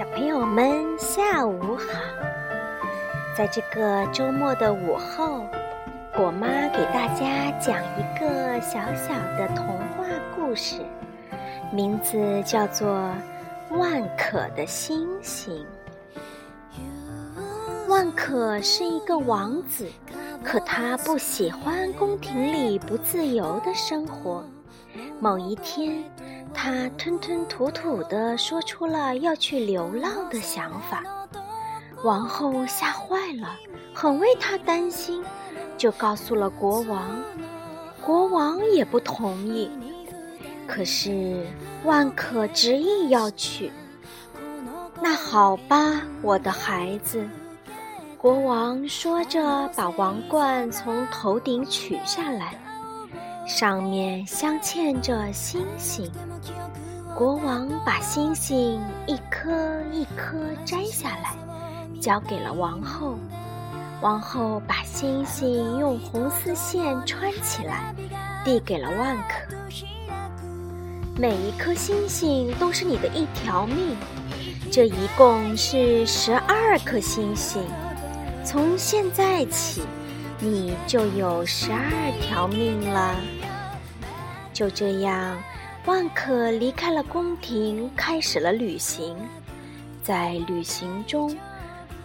小朋友们，下午好！在这个周末的午后，果妈给大家讲一个小小的童话故事，名字叫做《万可的星星》。万可是一个王子，可他不喜欢宫廷里不自由的生活。某一天，他吞吞吐吐地说出了要去流浪的想法。王后吓坏了，很为他担心，就告诉了国王。国王也不同意。可是万可执意要去。那好吧，我的孩子。国王说着，把王冠从头顶取下来。上面镶嵌着星星，国王把星星一颗一颗摘下来，交给了王后。王后把星星用红丝线穿起来，递给了万可。每一颗星星都是你的一条命，这一共是十二颗星星。从现在起。你就有十二条命了。就这样，万可离开了宫廷，开始了旅行。在旅行中，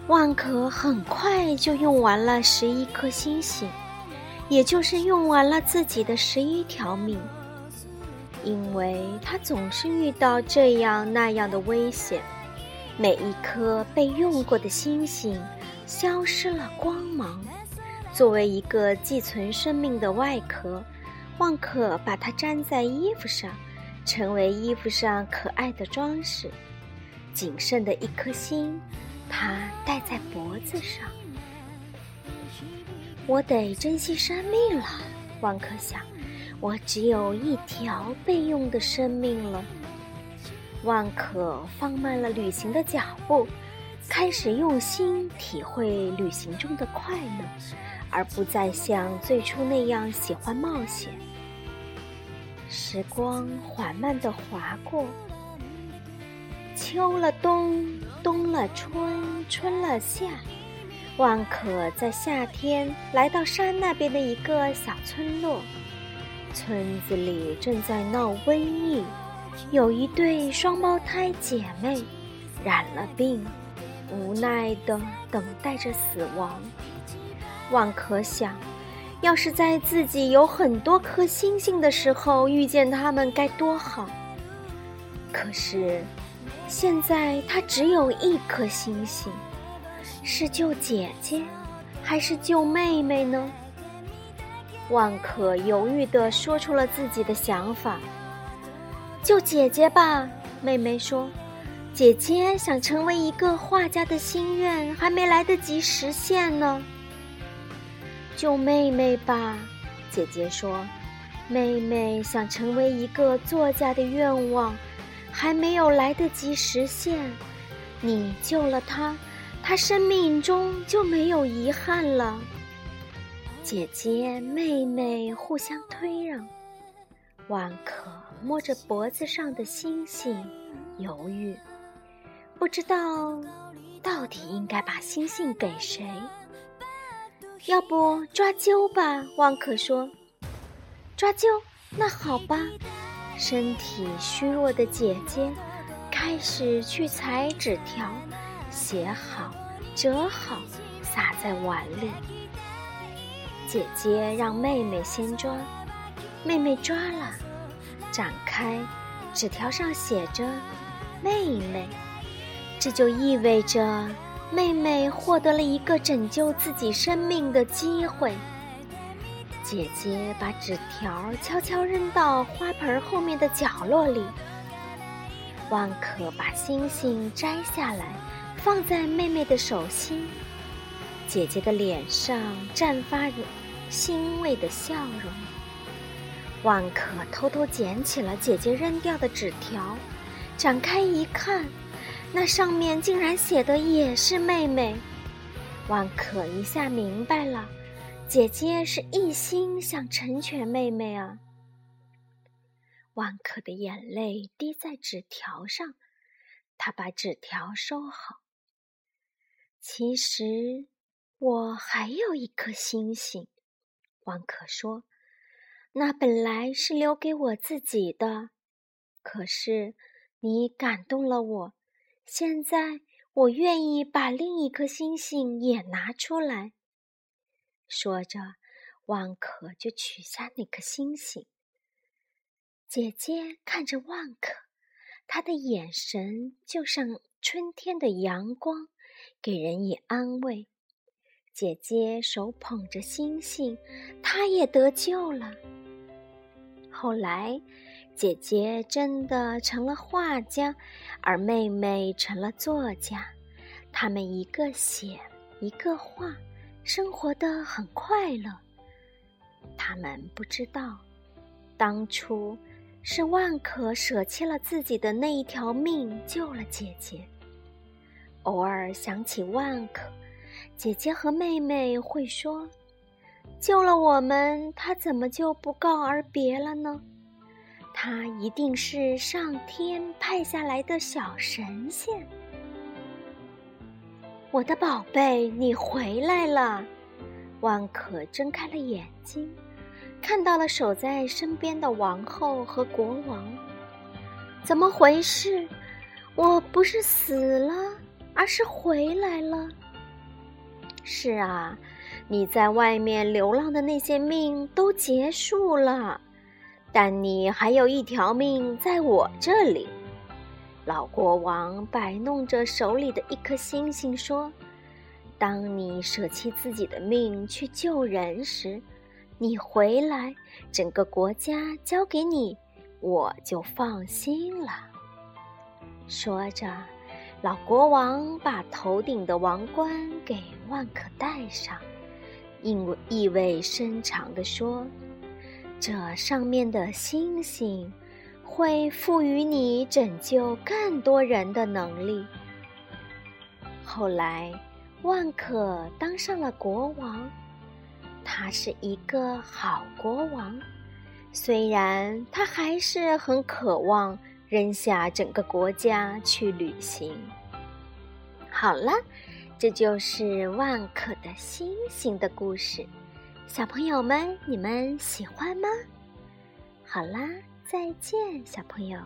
万可很快就用完了十一颗星星，也就是用完了自己的十一条命。因为他总是遇到这样那样的危险，每一颗被用过的星星消失了光芒。作为一个寄存生命的外壳，万可把它粘在衣服上，成为衣服上可爱的装饰。仅剩的一颗心，它戴在脖子上。我得珍惜生命了，万可想，我只有一条备用的生命了。万可放慢了旅行的脚步，开始用心体会旅行中的快乐。而不再像最初那样喜欢冒险。时光缓慢地划过，秋了冬，冬了春，春了夏。万可在夏天来到山那边的一个小村落，村子里正在闹瘟疫，有一对双胞胎姐妹染了病，无奈地等待着死亡。万可想，要是在自己有很多颗星星的时候遇见他们该多好。可是，现在他只有一颗星星，是救姐姐，还是救妹妹呢？万可犹豫地说出了自己的想法：“救姐姐吧。”妹妹说：“姐姐想成为一个画家的心愿还没来得及实现呢。”救妹妹吧，姐姐说：“妹妹想成为一个作家的愿望，还没有来得及实现。你救了她，她生命中就没有遗憾了。”姐姐、妹妹互相推让，万可摸着脖子上的星星，犹豫，不知道到底应该把星星给谁。要不抓阄吧，汪可说。抓阄，那好吧。身体虚弱的姐姐开始去裁纸条，写好，折好，撒在碗里。姐姐让妹妹先抓，妹妹抓了，展开，纸条上写着“妹妹”，这就意味着。妹妹获得了一个拯救自己生命的机会。姐姐把纸条悄悄扔到花盆后面的角落里。万可把星星摘下来，放在妹妹的手心。姐姐的脸上绽发着欣慰的笑容。万可偷偷捡起了姐姐扔掉的纸条，展开一看。那上面竟然写的也是妹妹，万可一下明白了，姐姐是一心想成全妹妹啊。万可的眼泪滴在纸条上，他把纸条收好。其实我还有一颗星星，万可说：“那本来是留给我自己的，可是你感动了我，现在我愿意把另一颗星星也拿出来。”说着，万可就取下那颗星星。姐姐看着万可，她的眼神就像春天的阳光，给人以安慰。姐姐手捧着星星，她也得救了。后来，姐姐真的成了画家，而妹妹成了作家。他们一个写，一个画，生活的很快乐。他们不知道，当初。是万可舍弃了自己的那一条命，救了姐姐。偶尔想起万可，姐姐和妹妹会说：“救了我们，他怎么就不告而别了呢？他一定是上天派下来的小神仙。”我的宝贝，你回来了！万可睁开了眼睛。看到了守在身边的王后和国王，怎么回事？我不是死了，而是回来了。是啊，你在外面流浪的那些命都结束了，但你还有一条命在我这里。老国王摆弄着手里的一颗星星说：“当你舍弃自己的命去救人时。”你回来，整个国家交给你，我就放心了。说着，老国王把头顶的王冠给万可戴上，意味意味深长地说：“这上面的星星会赋予你拯救更多人的能力。”后来，万可当上了国王。他是一个好国王，虽然他还是很渴望扔下整个国家去旅行。好了，这就是万可的星星的故事，小朋友们，你们喜欢吗？好啦，再见，小朋友。